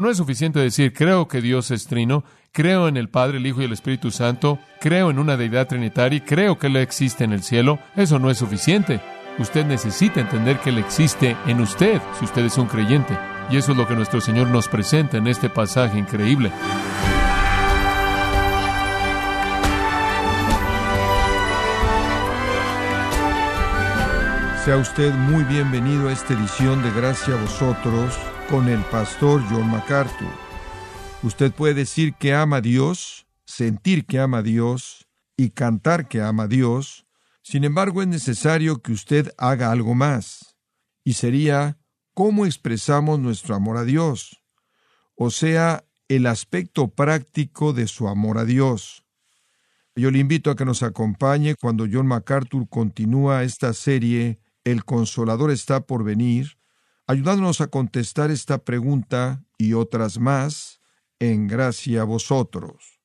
No es suficiente decir, creo que Dios es trino, creo en el Padre, el Hijo y el Espíritu Santo, creo en una deidad trinitaria creo que Él existe en el cielo. Eso no es suficiente. Usted necesita entender que Él existe en usted si usted es un creyente. Y eso es lo que nuestro Señor nos presenta en este pasaje increíble. Sea usted muy bienvenido a esta edición de Gracia a vosotros con el pastor John MacArthur. Usted puede decir que ama a Dios, sentir que ama a Dios y cantar que ama a Dios. Sin embargo, es necesario que usted haga algo más. Y sería cómo expresamos nuestro amor a Dios. O sea, el aspecto práctico de su amor a Dios. Yo le invito a que nos acompañe cuando John MacArthur continúa esta serie el consolador está por venir, ayudándonos a contestar esta pregunta y otras más en gracia a vosotros.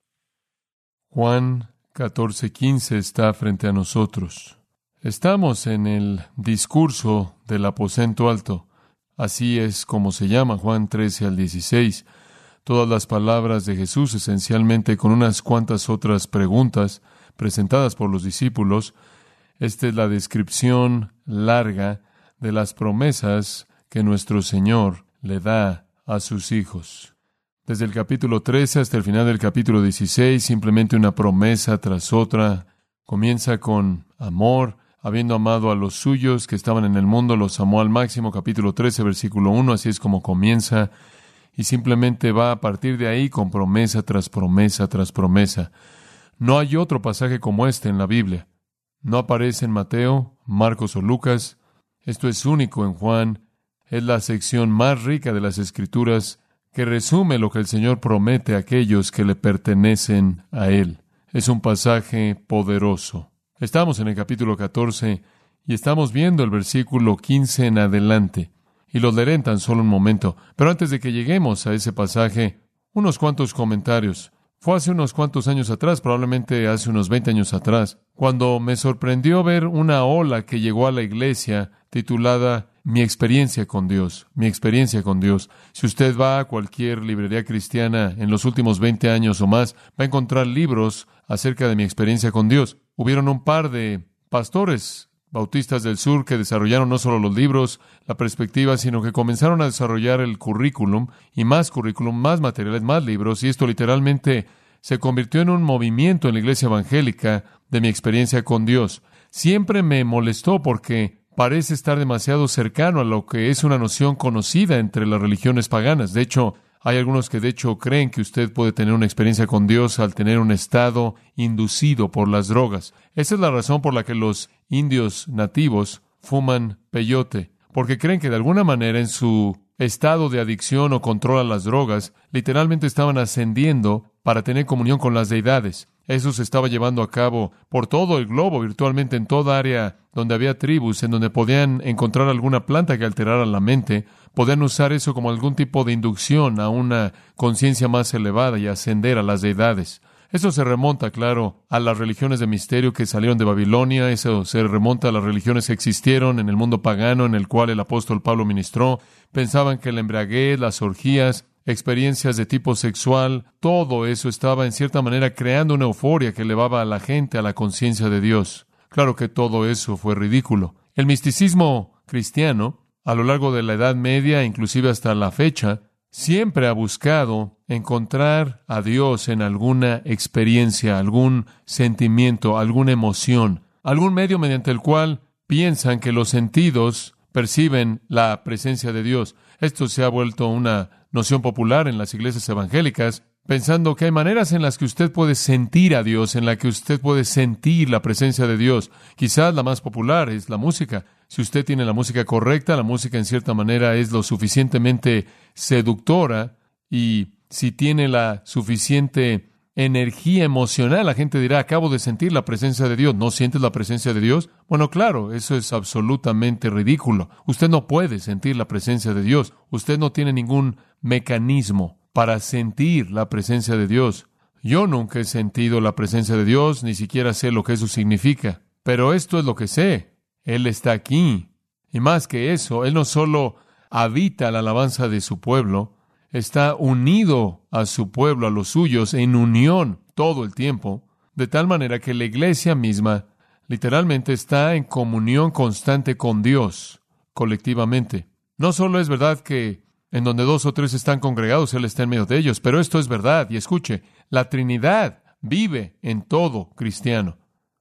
Juan 14:15 está frente a nosotros. Estamos en el discurso del aposento alto. Así es como se llama Juan 13 al 16. Todas las palabras de Jesús, esencialmente con unas cuantas otras preguntas presentadas por los discípulos, esta es la descripción larga de las promesas que nuestro Señor le da a sus hijos. Desde el capítulo 13 hasta el final del capítulo 16, simplemente una promesa tras otra. Comienza con amor, habiendo amado a los suyos que estaban en el mundo, los amó al máximo, capítulo 13, versículo 1, así es como comienza, y simplemente va a partir de ahí con promesa tras promesa tras promesa. No hay otro pasaje como este en la Biblia. No aparece en Mateo, Marcos o Lucas. Esto es único en Juan. Es la sección más rica de las Escrituras que resume lo que el Señor promete a aquellos que le pertenecen a Él. Es un pasaje poderoso. Estamos en el capítulo 14 y estamos viendo el versículo 15 en adelante. Y lo leeré en tan solo un momento. Pero antes de que lleguemos a ese pasaje, unos cuantos comentarios. Fue hace unos cuantos años atrás, probablemente hace unos 20 años atrás, cuando me sorprendió ver una ola que llegó a la iglesia titulada Mi experiencia con Dios, mi experiencia con Dios. Si usted va a cualquier librería cristiana en los últimos 20 años o más, va a encontrar libros acerca de mi experiencia con Dios. Hubieron un par de pastores bautistas del sur que desarrollaron no solo los libros, la perspectiva, sino que comenzaron a desarrollar el currículum y más currículum, más materiales, más libros, y esto literalmente se convirtió en un movimiento en la iglesia evangélica de mi experiencia con Dios. Siempre me molestó porque parece estar demasiado cercano a lo que es una noción conocida entre las religiones paganas. De hecho, hay algunos que de hecho creen que usted puede tener una experiencia con Dios al tener un estado inducido por las drogas. Esa es la razón por la que los indios nativos fuman peyote, porque creen que de alguna manera en su estado de adicción o control a las drogas, literalmente estaban ascendiendo para tener comunión con las deidades. Eso se estaba llevando a cabo por todo el globo, virtualmente en toda área donde había tribus, en donde podían encontrar alguna planta que alterara la mente, podían usar eso como algún tipo de inducción a una conciencia más elevada y ascender a las deidades. Eso se remonta, claro, a las religiones de misterio que salieron de Babilonia, eso se remonta a las religiones que existieron en el mundo pagano en el cual el apóstol Pablo ministró. Pensaban que la embriaguez, las orgías, experiencias de tipo sexual, todo eso estaba en cierta manera creando una euforia que elevaba a la gente a la conciencia de Dios. Claro que todo eso fue ridículo. El misticismo cristiano, a lo largo de la Edad Media, inclusive hasta la fecha, siempre ha buscado encontrar a Dios en alguna experiencia, algún sentimiento, alguna emoción, algún medio mediante el cual piensan que los sentidos perciben la presencia de Dios. Esto se ha vuelto una noción popular en las iglesias evangélicas, pensando que hay maneras en las que usted puede sentir a Dios, en la que usted puede sentir la presencia de Dios. Quizás la más popular es la música. Si usted tiene la música correcta, la música en cierta manera es lo suficientemente seductora y si tiene la suficiente energía emocional, la gente dirá, acabo de sentir la presencia de Dios. ¿No sientes la presencia de Dios? Bueno, claro, eso es absolutamente ridículo. Usted no puede sentir la presencia de Dios. Usted no tiene ningún mecanismo para sentir la presencia de Dios. Yo nunca he sentido la presencia de Dios, ni siquiera sé lo que eso significa. Pero esto es lo que sé. Él está aquí. Y más que eso, Él no solo habita la alabanza de su pueblo, está unido a su pueblo, a los suyos, en unión todo el tiempo, de tal manera que la iglesia misma literalmente está en comunión constante con Dios colectivamente. No solo es verdad que en donde dos o tres están congregados, Él está en medio de ellos, pero esto es verdad. Y escuche, la Trinidad vive en todo cristiano.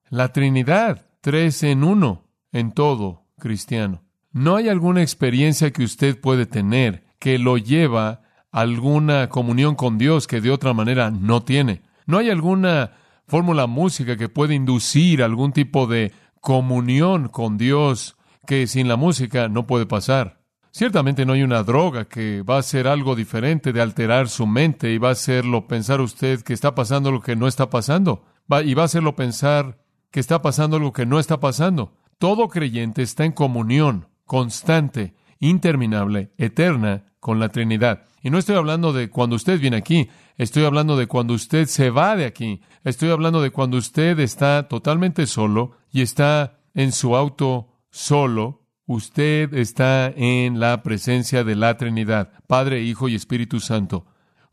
La Trinidad, tres en uno, en todo cristiano. No hay alguna experiencia que usted puede tener que lo lleva alguna comunión con Dios que de otra manera no tiene. No hay alguna fórmula música que puede inducir algún tipo de comunión con Dios que sin la música no puede pasar. Ciertamente no hay una droga que va a ser algo diferente de alterar su mente y va a hacerlo pensar usted que está pasando lo que no está pasando. y va a hacerlo pensar que está pasando algo que no está pasando. Todo creyente está en comunión constante, interminable, eterna con la Trinidad. Y no estoy hablando de cuando usted viene aquí, estoy hablando de cuando usted se va de aquí, estoy hablando de cuando usted está totalmente solo y está en su auto solo Usted está en la presencia de la Trinidad, Padre, Hijo y Espíritu Santo.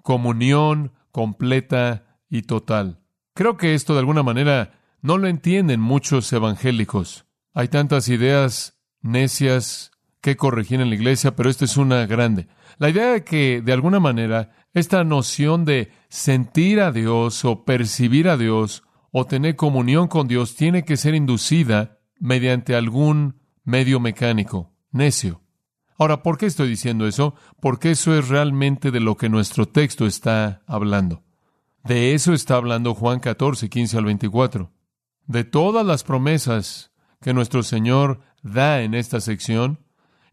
Comunión completa y total. Creo que esto de alguna manera no lo entienden muchos evangélicos. Hay tantas ideas necias que corregir en la iglesia, pero esta es una grande. La idea de que, de alguna manera, esta noción de sentir a Dios o percibir a Dios o tener comunión con Dios tiene que ser inducida mediante algún medio mecánico, necio. Ahora, ¿por qué estoy diciendo eso? Porque eso es realmente de lo que nuestro texto está hablando. De eso está hablando Juan 14, 15 al 24. De todas las promesas que nuestro Señor da en esta sección,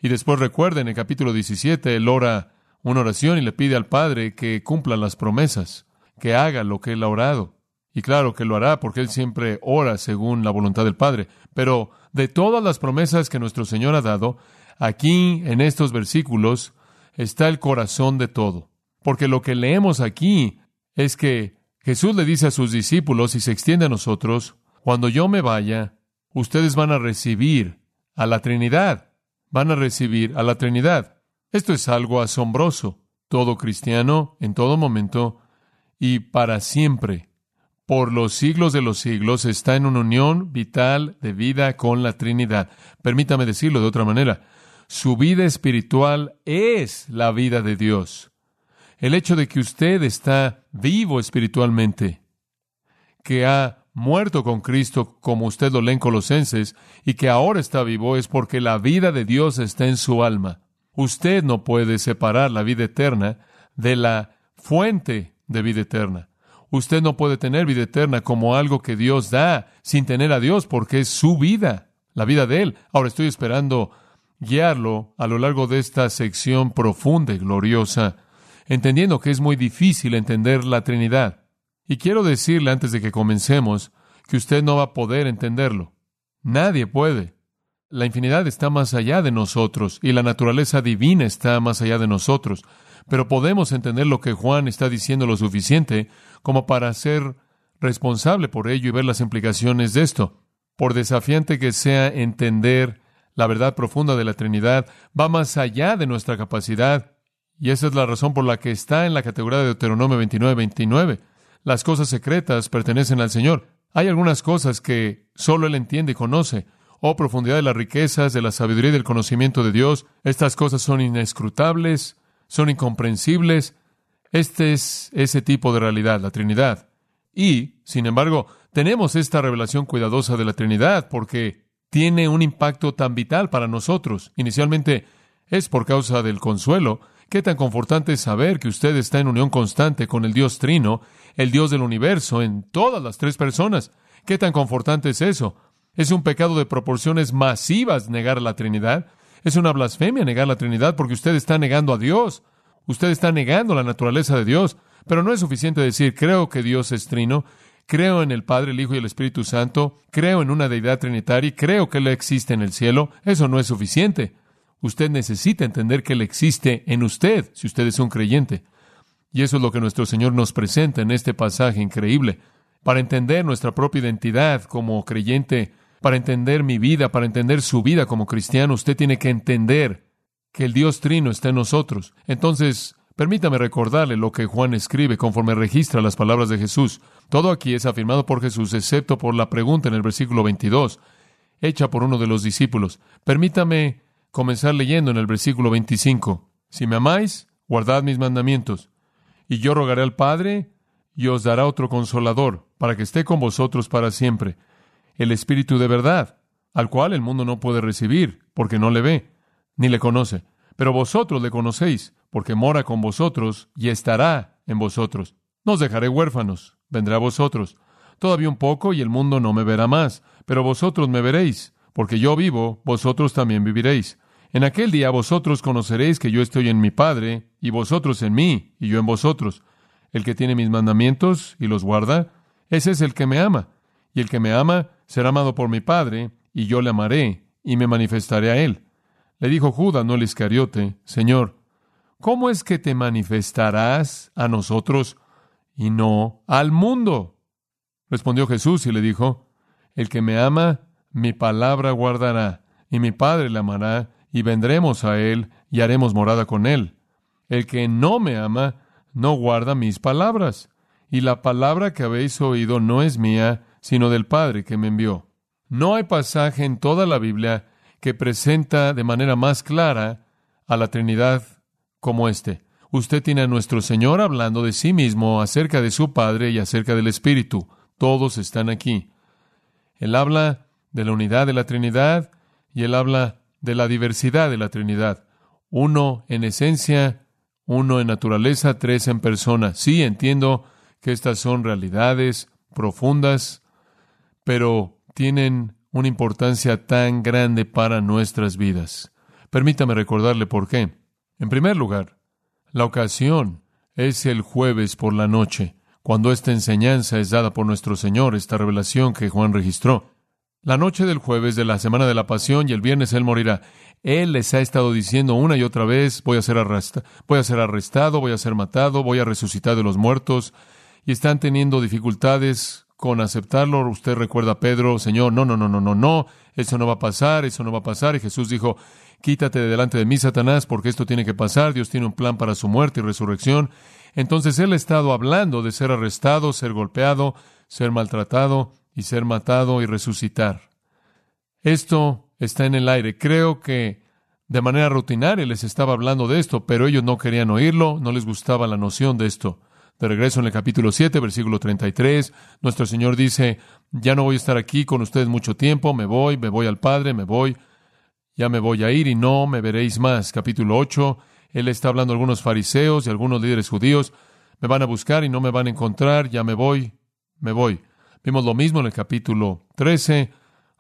y después recuerden, en el capítulo 17, Él ora una oración y le pide al Padre que cumpla las promesas, que haga lo que Él ha orado. Y claro que lo hará porque Él siempre ora según la voluntad del Padre. Pero de todas las promesas que nuestro Señor ha dado, aquí en estos versículos está el corazón de todo. Porque lo que leemos aquí es que Jesús le dice a sus discípulos y se extiende a nosotros, cuando yo me vaya, ustedes van a recibir a la Trinidad, van a recibir a la Trinidad. Esto es algo asombroso. Todo cristiano, en todo momento y para siempre, por los siglos de los siglos, está en una unión vital de vida con la Trinidad. Permítame decirlo de otra manera. Su vida espiritual es la vida de Dios. El hecho de que usted está vivo espiritualmente, que ha muerto con Cristo, como usted lo lee en Colosenses, y que ahora está vivo, es porque la vida de Dios está en su alma. Usted no puede separar la vida eterna de la fuente de vida eterna. Usted no puede tener vida eterna como algo que Dios da sin tener a Dios porque es su vida, la vida de Él. Ahora estoy esperando guiarlo a lo largo de esta sección profunda y gloriosa, entendiendo que es muy difícil entender la Trinidad. Y quiero decirle antes de que comencemos que usted no va a poder entenderlo. Nadie puede. La infinidad está más allá de nosotros y la naturaleza divina está más allá de nosotros pero podemos entender lo que Juan está diciendo lo suficiente como para ser responsable por ello y ver las implicaciones de esto. Por desafiante que sea entender la verdad profunda de la Trinidad, va más allá de nuestra capacidad. Y esa es la razón por la que está en la categoría de Deuteronomio 29-29. Las cosas secretas pertenecen al Señor. Hay algunas cosas que solo Él entiende y conoce. Oh, profundidad de las riquezas, de la sabiduría y del conocimiento de Dios. Estas cosas son inescrutables, son incomprensibles. Este es ese tipo de realidad, la Trinidad. Y, sin embargo, tenemos esta revelación cuidadosa de la Trinidad porque tiene un impacto tan vital para nosotros. Inicialmente es por causa del consuelo. Qué tan confortante es saber que usted está en unión constante con el Dios Trino, el Dios del universo, en todas las tres personas. Qué tan confortante es eso. Es un pecado de proporciones masivas negar la Trinidad. Es una blasfemia negar la Trinidad porque usted está negando a Dios. Usted está negando la naturaleza de Dios. Pero no es suficiente decir, creo que Dios es trino, creo en el Padre, el Hijo y el Espíritu Santo, creo en una deidad trinitaria y creo que Él existe en el cielo. Eso no es suficiente. Usted necesita entender que Él existe en usted, si usted es un creyente. Y eso es lo que nuestro Señor nos presenta en este pasaje increíble. Para entender nuestra propia identidad como creyente, para entender mi vida, para entender su vida como cristiano, usted tiene que entender que el Dios Trino está en nosotros. Entonces, Permítame recordarle lo que Juan escribe conforme registra las palabras de Jesús. Todo aquí es afirmado por Jesús, excepto por la pregunta en el versículo 22, hecha por uno de los discípulos. Permítame comenzar leyendo en el versículo 25. Si me amáis, guardad mis mandamientos. Y yo rogaré al Padre, y os dará otro consolador, para que esté con vosotros para siempre. El Espíritu de verdad, al cual el mundo no puede recibir, porque no le ve, ni le conoce. Pero vosotros le conocéis, porque mora con vosotros y estará en vosotros. No os dejaré huérfanos, vendrá a vosotros. Todavía un poco y el mundo no me verá más, pero vosotros me veréis, porque yo vivo, vosotros también viviréis. En aquel día vosotros conoceréis que yo estoy en mi Padre, y vosotros en mí, y yo en vosotros. El que tiene mis mandamientos y los guarda, ese es el que me ama. Y el que me ama será amado por mi Padre, y yo le amaré, y me manifestaré a él. Le dijo Judas, no el Iscariote, Señor, ¿cómo es que te manifestarás a nosotros y no al mundo? Respondió Jesús y le dijo, El que me ama, mi palabra guardará, y mi Padre le amará, y vendremos a él y haremos morada con él. El que no me ama, no guarda mis palabras, y la palabra que habéis oído no es mía, sino del Padre que me envió. No hay pasaje en toda la Biblia que presenta de manera más clara a la Trinidad como este. Usted tiene a nuestro Señor hablando de sí mismo, acerca de su Padre y acerca del Espíritu. Todos están aquí. Él habla de la unidad de la Trinidad y él habla de la diversidad de la Trinidad. Uno en esencia, uno en naturaleza, tres en persona. Sí, entiendo que estas son realidades profundas, pero tienen una importancia tan grande para nuestras vidas. Permítame recordarle por qué. En primer lugar, la ocasión es el jueves por la noche, cuando esta enseñanza es dada por nuestro Señor, esta revelación que Juan registró. La noche del jueves de la semana de la pasión y el viernes Él morirá. Él les ha estado diciendo una y otra vez, voy a ser, voy a ser arrestado, voy a ser matado, voy a resucitar de los muertos, y están teniendo dificultades con aceptarlo. Usted recuerda a Pedro, Señor, no, no, no, no, no, no, eso no va a pasar, eso no va a pasar. Y Jesús dijo, quítate de delante de mí, Satanás, porque esto tiene que pasar. Dios tiene un plan para su muerte y resurrección. Entonces él ha estado hablando de ser arrestado, ser golpeado, ser maltratado y ser matado y resucitar. Esto está en el aire. Creo que de manera rutinaria les estaba hablando de esto, pero ellos no querían oírlo, no les gustaba la noción de esto. De regreso en el capítulo 7, versículo 33, nuestro Señor dice, ya no voy a estar aquí con ustedes mucho tiempo, me voy, me voy al Padre, me voy, ya me voy a ir y no me veréis más. Capítulo 8, Él está hablando a algunos fariseos y algunos líderes judíos, me van a buscar y no me van a encontrar, ya me voy, me voy. Vimos lo mismo en el capítulo 13,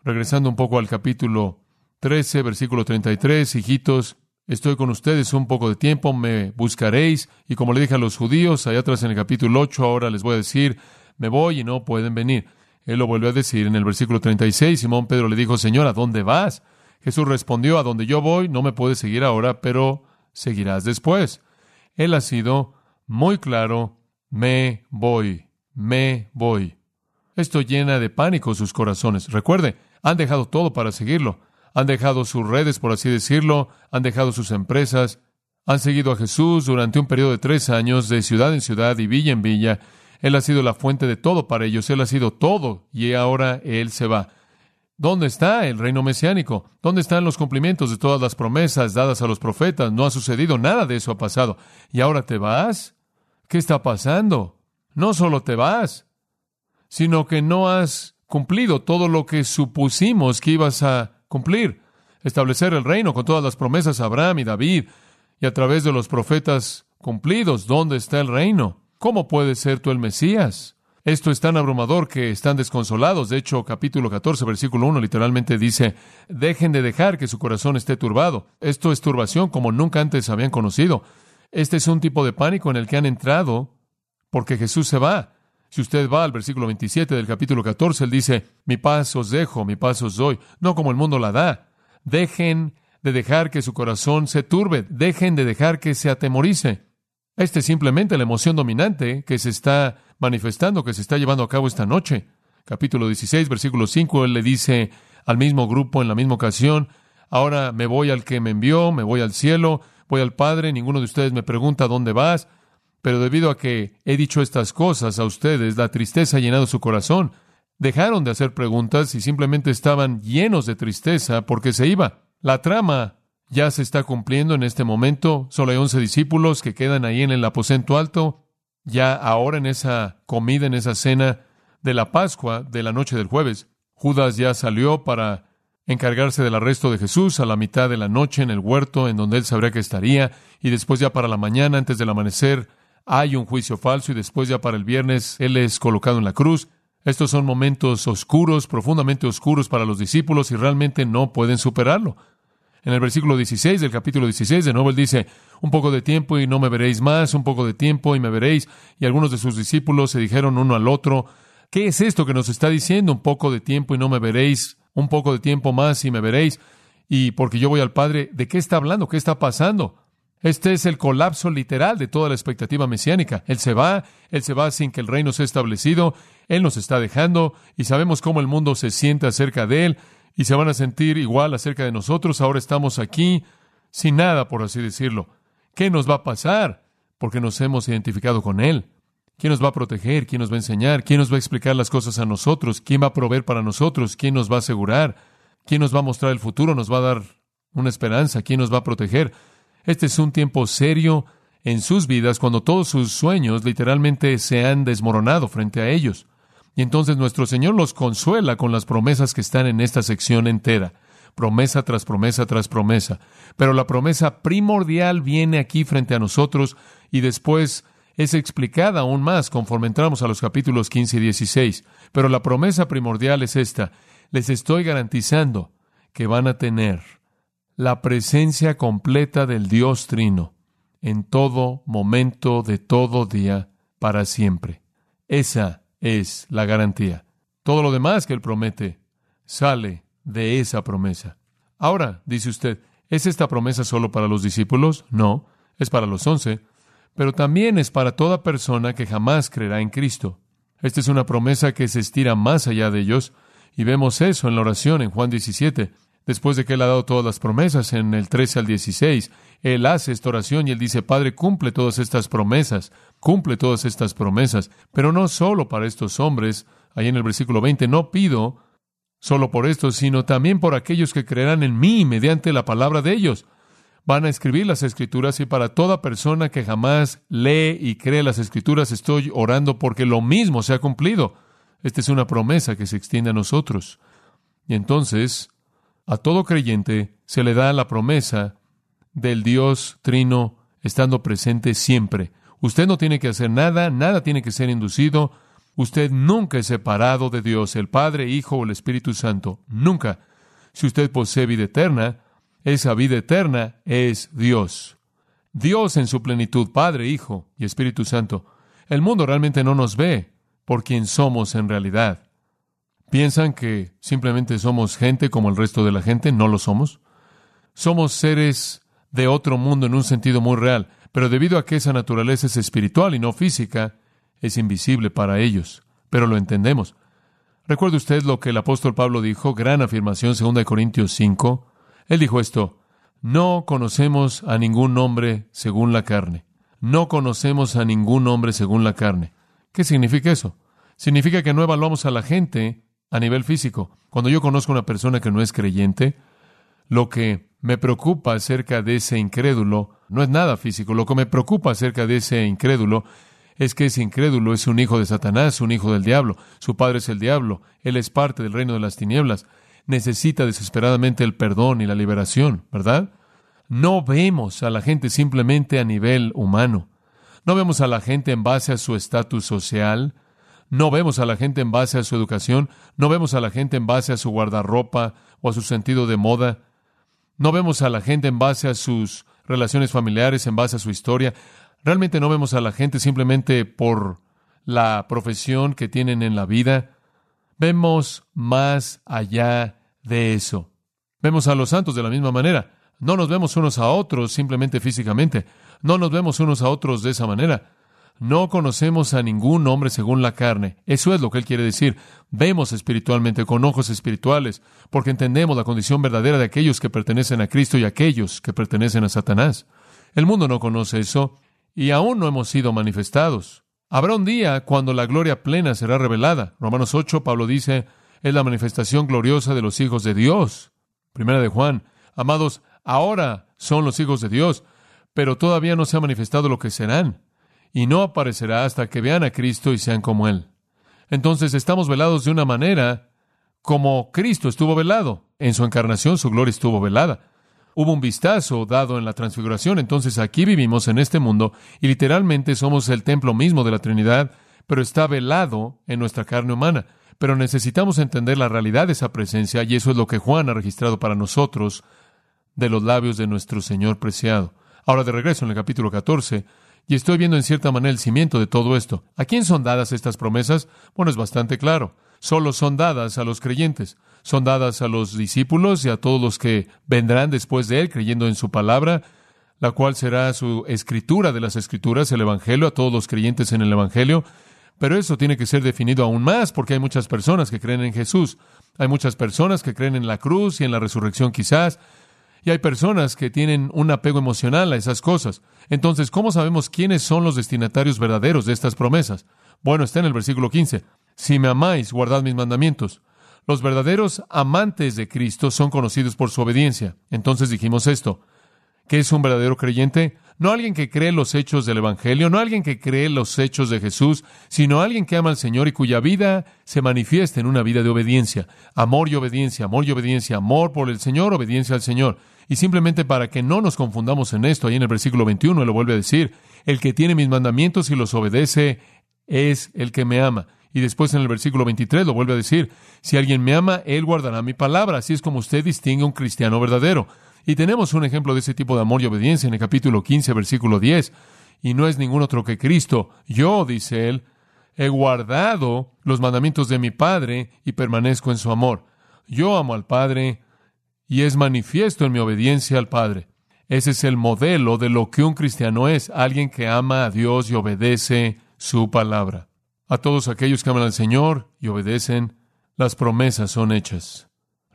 regresando un poco al capítulo 13, versículo 33, hijitos, Estoy con ustedes un poco de tiempo, me buscaréis, y como le dije a los judíos, allá atrás en el capítulo 8, ahora les voy a decir, me voy y no pueden venir. Él lo vuelve a decir en el versículo 36, Simón Pedro le dijo, Señor, ¿a dónde vas? Jesús respondió, a donde yo voy, no me puedes seguir ahora, pero seguirás después. Él ha sido muy claro, me voy, me voy. Esto llena de pánico sus corazones. Recuerde, han dejado todo para seguirlo han dejado sus redes, por así decirlo, han dejado sus empresas, han seguido a Jesús durante un periodo de tres años, de ciudad en ciudad y villa en villa. Él ha sido la fuente de todo para ellos, Él ha sido todo y ahora Él se va. ¿Dónde está el reino mesiánico? ¿Dónde están los cumplimientos de todas las promesas dadas a los profetas? No ha sucedido, nada de eso ha pasado. ¿Y ahora te vas? ¿Qué está pasando? No solo te vas, sino que no has cumplido todo lo que supusimos que ibas a cumplir, establecer el reino con todas las promesas a Abraham y David y a través de los profetas cumplidos. ¿Dónde está el reino? ¿Cómo puede ser tú el Mesías? Esto es tan abrumador que están desconsolados. De hecho, capítulo 14, versículo 1 literalmente dice, dejen de dejar que su corazón esté turbado. Esto es turbación como nunca antes habían conocido. Este es un tipo de pánico en el que han entrado porque Jesús se va. Si usted va al versículo 27 del capítulo 14, él dice, mi paz os dejo, mi paz os doy, no como el mundo la da. Dejen de dejar que su corazón se turbe, dejen de dejar que se atemorice. Esta es simplemente la emoción dominante que se está manifestando, que se está llevando a cabo esta noche. Capítulo 16, versículo 5, él le dice al mismo grupo en la misma ocasión, ahora me voy al que me envió, me voy al cielo, voy al Padre, ninguno de ustedes me pregunta dónde vas, pero debido a que he dicho estas cosas a ustedes, la tristeza ha llenado su corazón. Dejaron de hacer preguntas y simplemente estaban llenos de tristeza porque se iba. La trama ya se está cumpliendo en este momento. Solo hay once discípulos que quedan ahí en el aposento alto. Ya ahora en esa comida, en esa cena de la Pascua, de la noche del jueves, Judas ya salió para encargarse del arresto de Jesús a la mitad de la noche en el huerto en donde él sabría que estaría, y después ya para la mañana, antes del amanecer, hay un juicio falso, y después ya para el viernes, él es colocado en la cruz. Estos son momentos oscuros, profundamente oscuros para los discípulos, y realmente no pueden superarlo. En el versículo 16 del capítulo 16, de nuevo él dice, un poco de tiempo y no me veréis más, un poco de tiempo y me veréis. Y algunos de sus discípulos se dijeron uno al otro, ¿qué es esto que nos está diciendo? Un poco de tiempo y no me veréis, un poco de tiempo más y me veréis. Y porque yo voy al Padre, ¿de qué está hablando? ¿Qué está pasando? Este es el colapso literal de toda la expectativa mesiánica. Él se va, él se va sin que el reino sea establecido, él nos está dejando y sabemos cómo el mundo se siente acerca de él y se van a sentir igual acerca de nosotros. Ahora estamos aquí sin nada, por así decirlo. ¿Qué nos va a pasar? Porque nos hemos identificado con Él. ¿Quién nos va a proteger? ¿Quién nos va a enseñar? ¿Quién nos va a explicar las cosas a nosotros? ¿Quién va a proveer para nosotros? ¿Quién nos va a asegurar? ¿Quién nos va a mostrar el futuro? ¿Nos va a dar una esperanza? ¿Quién nos va a proteger? Este es un tiempo serio en sus vidas cuando todos sus sueños literalmente se han desmoronado frente a ellos. Y entonces nuestro Señor los consuela con las promesas que están en esta sección entera, promesa tras promesa tras promesa. Pero la promesa primordial viene aquí frente a nosotros y después es explicada aún más conforme entramos a los capítulos 15 y 16. Pero la promesa primordial es esta. Les estoy garantizando que van a tener la presencia completa del Dios Trino en todo momento de todo día para siempre. Esa es la garantía. Todo lo demás que Él promete sale de esa promesa. Ahora, dice usted, ¿es esta promesa solo para los discípulos? No, es para los once, pero también es para toda persona que jamás creerá en Cristo. Esta es una promesa que se estira más allá de ellos, y vemos eso en la oración en Juan 17. Después de que Él ha dado todas las promesas en el 13 al 16, Él hace esta oración y Él dice, Padre, cumple todas estas promesas, cumple todas estas promesas, pero no solo para estos hombres. Ahí en el versículo 20, no pido solo por estos, sino también por aquellos que creerán en mí mediante la palabra de ellos. Van a escribir las escrituras y para toda persona que jamás lee y cree las escrituras estoy orando porque lo mismo se ha cumplido. Esta es una promesa que se extiende a nosotros. Y entonces, a todo creyente se le da la promesa del Dios trino estando presente siempre. Usted no tiene que hacer nada, nada tiene que ser inducido. Usted nunca es separado de Dios, el Padre, Hijo o el Espíritu Santo. Nunca. Si usted posee vida eterna, esa vida eterna es Dios. Dios en su plenitud, Padre, Hijo y Espíritu Santo. El mundo realmente no nos ve por quien somos en realidad. ¿Piensan que simplemente somos gente como el resto de la gente? No lo somos. Somos seres de otro mundo en un sentido muy real, pero debido a que esa naturaleza es espiritual y no física, es invisible para ellos, pero lo entendemos. ¿Recuerda usted lo que el apóstol Pablo dijo? Gran afirmación, 2 Corintios 5. Él dijo esto, no conocemos a ningún hombre según la carne. No conocemos a ningún hombre según la carne. ¿Qué significa eso? Significa que no evaluamos a la gente a nivel físico. Cuando yo conozco a una persona que no es creyente, lo que me preocupa acerca de ese incrédulo no es nada físico. Lo que me preocupa acerca de ese incrédulo es que ese incrédulo es un hijo de Satanás, un hijo del diablo. Su padre es el diablo. Él es parte del reino de las tinieblas. Necesita desesperadamente el perdón y la liberación, ¿verdad? No vemos a la gente simplemente a nivel humano. No vemos a la gente en base a su estatus social, no vemos a la gente en base a su educación, no vemos a la gente en base a su guardarropa o a su sentido de moda, no vemos a la gente en base a sus relaciones familiares, en base a su historia. Realmente no vemos a la gente simplemente por la profesión que tienen en la vida. Vemos más allá de eso. Vemos a los santos de la misma manera. No nos vemos unos a otros simplemente físicamente. No nos vemos unos a otros de esa manera. No conocemos a ningún hombre según la carne. Eso es lo que él quiere decir. Vemos espiritualmente con ojos espirituales, porque entendemos la condición verdadera de aquellos que pertenecen a Cristo y aquellos que pertenecen a Satanás. El mundo no conoce eso y aún no hemos sido manifestados. Habrá un día cuando la gloria plena será revelada. Romanos 8, Pablo dice, es la manifestación gloriosa de los hijos de Dios. Primera de Juan, amados, ahora son los hijos de Dios, pero todavía no se ha manifestado lo que serán, y no aparecerá hasta que vean a Cristo y sean como Él. Entonces estamos velados de una manera como Cristo estuvo velado. En su encarnación su gloria estuvo velada. Hubo un vistazo dado en la transfiguración, entonces aquí vivimos en este mundo y literalmente somos el templo mismo de la Trinidad, pero está velado en nuestra carne humana. Pero necesitamos entender la realidad de esa presencia y eso es lo que Juan ha registrado para nosotros de los labios de nuestro Señor preciado. Ahora de regreso en el capítulo 14, y estoy viendo en cierta manera el cimiento de todo esto. ¿A quién son dadas estas promesas? Bueno, es bastante claro. Solo son dadas a los creyentes. Son dadas a los discípulos y a todos los que vendrán después de él creyendo en su palabra, la cual será su escritura de las escrituras, el Evangelio, a todos los creyentes en el Evangelio. Pero eso tiene que ser definido aún más porque hay muchas personas que creen en Jesús. Hay muchas personas que creen en la cruz y en la resurrección quizás. Y hay personas que tienen un apego emocional a esas cosas. Entonces, ¿cómo sabemos quiénes son los destinatarios verdaderos de estas promesas? Bueno, está en el versículo 15. Si me amáis, guardad mis mandamientos. Los verdaderos amantes de Cristo son conocidos por su obediencia. Entonces dijimos esto. ¿Qué es un verdadero creyente? No alguien que cree los hechos del Evangelio, no alguien que cree los hechos de Jesús, sino alguien que ama al Señor y cuya vida se manifiesta en una vida de obediencia. Amor y obediencia, amor y obediencia, amor por el Señor, obediencia al Señor. Y simplemente para que no nos confundamos en esto, ahí en el versículo 21 él lo vuelve a decir, el que tiene mis mandamientos y los obedece es el que me ama. Y después en el versículo 23 lo vuelve a decir, si alguien me ama, él guardará mi palabra. Así es como usted distingue un cristiano verdadero. Y tenemos un ejemplo de ese tipo de amor y obediencia en el capítulo 15, versículo 10. Y no es ningún otro que Cristo. Yo, dice él, he guardado los mandamientos de mi Padre y permanezco en su amor. Yo amo al Padre y es manifiesto en mi obediencia al Padre. Ese es el modelo de lo que un cristiano es, alguien que ama a Dios y obedece su palabra. A todos aquellos que aman al Señor y obedecen, las promesas son hechas.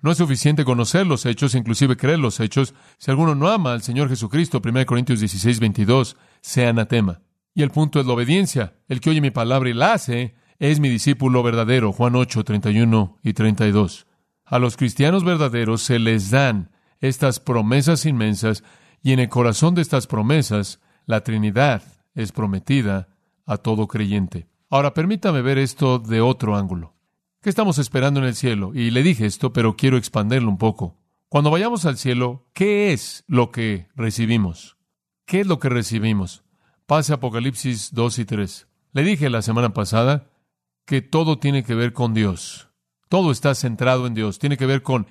No es suficiente conocer los hechos, inclusive creer los hechos. Si alguno no ama al Señor Jesucristo, 1 Corintios 16, 22, sea anatema. Y el punto es la obediencia. El que oye mi palabra y la hace es mi discípulo verdadero. Juan 8, 31 y 32. A los cristianos verdaderos se les dan estas promesas inmensas y en el corazón de estas promesas la Trinidad es prometida a todo creyente. Ahora permítame ver esto de otro ángulo. ¿Qué estamos esperando en el cielo? Y le dije esto, pero quiero expanderlo un poco. Cuando vayamos al cielo, ¿qué es lo que recibimos? ¿Qué es lo que recibimos? Pase Apocalipsis 2 y 3. Le dije la semana pasada que todo tiene que ver con Dios. Todo está centrado en Dios. Tiene que ver con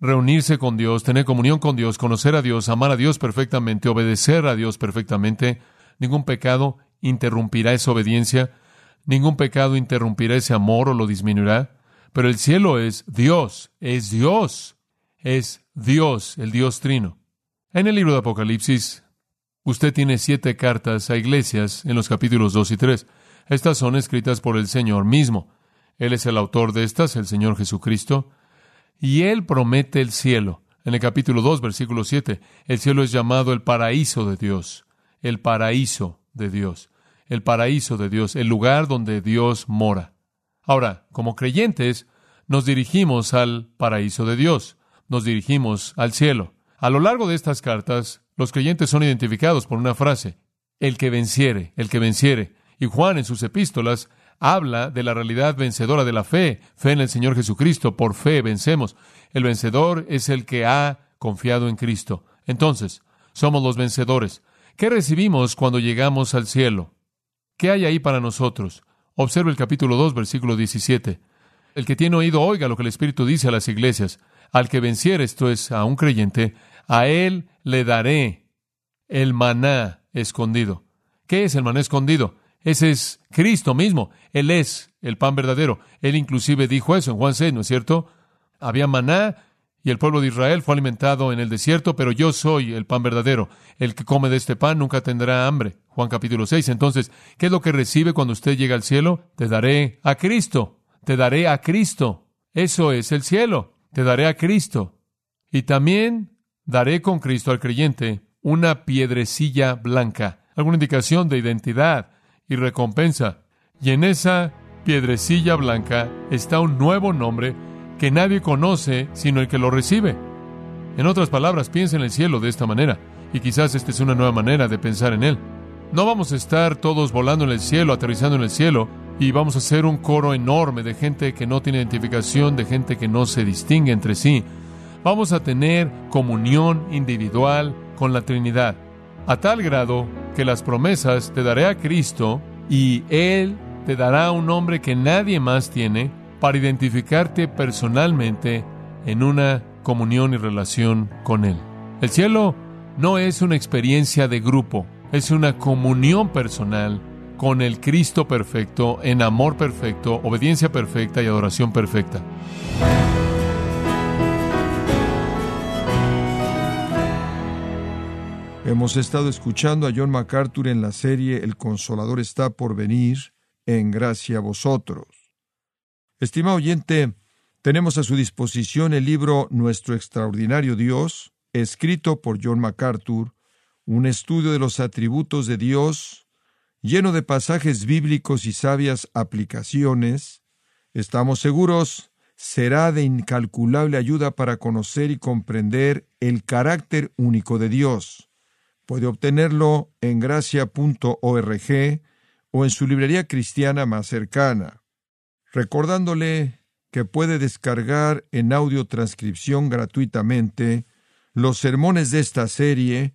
reunirse con Dios, tener comunión con Dios, conocer a Dios, amar a Dios perfectamente, obedecer a Dios perfectamente. Ningún pecado interrumpirá esa obediencia. Ningún pecado interrumpirá ese amor o lo disminuirá. Pero el cielo es Dios, es Dios, es Dios, el Dios trino. En el libro de Apocalipsis, usted tiene siete cartas a iglesias en los capítulos 2 y 3. Estas son escritas por el Señor mismo. Él es el autor de estas, el Señor Jesucristo, y Él promete el cielo. En el capítulo 2, versículo 7, el cielo es llamado el paraíso de Dios, el paraíso de Dios, el paraíso de Dios, el lugar donde Dios mora. Ahora, como creyentes, nos dirigimos al paraíso de Dios, nos dirigimos al cielo. A lo largo de estas cartas, los creyentes son identificados por una frase, el que venciere, el que venciere. Y Juan en sus epístolas habla de la realidad vencedora de la fe, fe en el Señor Jesucristo, por fe vencemos. El vencedor es el que ha confiado en Cristo. Entonces, somos los vencedores. ¿Qué recibimos cuando llegamos al cielo? ¿Qué hay ahí para nosotros? Observe el capítulo 2, versículo 17. El que tiene oído oiga lo que el Espíritu dice a las iglesias. Al que venciere, esto es, a un creyente, a él le daré el maná escondido. ¿Qué es el maná escondido? Ese es Cristo mismo. Él es el pan verdadero. Él inclusive dijo eso en Juan 6, ¿no es cierto? Había maná y el pueblo de Israel fue alimentado en el desierto, pero yo soy el pan verdadero. El que come de este pan nunca tendrá hambre. Juan capítulo 6. Entonces, ¿qué es lo que recibe cuando usted llega al cielo? Te daré a Cristo. Te daré a Cristo. Eso es el cielo. Te daré a Cristo. Y también daré con Cristo al creyente una piedrecilla blanca, alguna indicación de identidad y recompensa. Y en esa piedrecilla blanca está un nuevo nombre que nadie conoce sino el que lo recibe. En otras palabras, piensa en el cielo de esta manera, y quizás esta es una nueva manera de pensar en él. No vamos a estar todos volando en el cielo, aterrizando en el cielo, y vamos a ser un coro enorme de gente que no tiene identificación, de gente que no se distingue entre sí. Vamos a tener comunión individual con la Trinidad, a tal grado que las promesas te daré a Cristo y Él te dará un nombre que nadie más tiene para identificarte personalmente en una comunión y relación con Él. El cielo no es una experiencia de grupo, es una comunión personal con el Cristo perfecto, en amor perfecto, obediencia perfecta y adoración perfecta. Hemos estado escuchando a John MacArthur en la serie El Consolador está por venir, en gracia a vosotros. Estimado oyente, tenemos a su disposición el libro Nuestro extraordinario Dios, escrito por John MacArthur, un estudio de los atributos de Dios lleno de pasajes bíblicos y sabias aplicaciones, estamos seguros será de incalculable ayuda para conocer y comprender el carácter único de Dios. Puede obtenerlo en gracia.org o en su librería cristiana más cercana. Recordándole que puede descargar en audio transcripción gratuitamente los sermones de esta serie,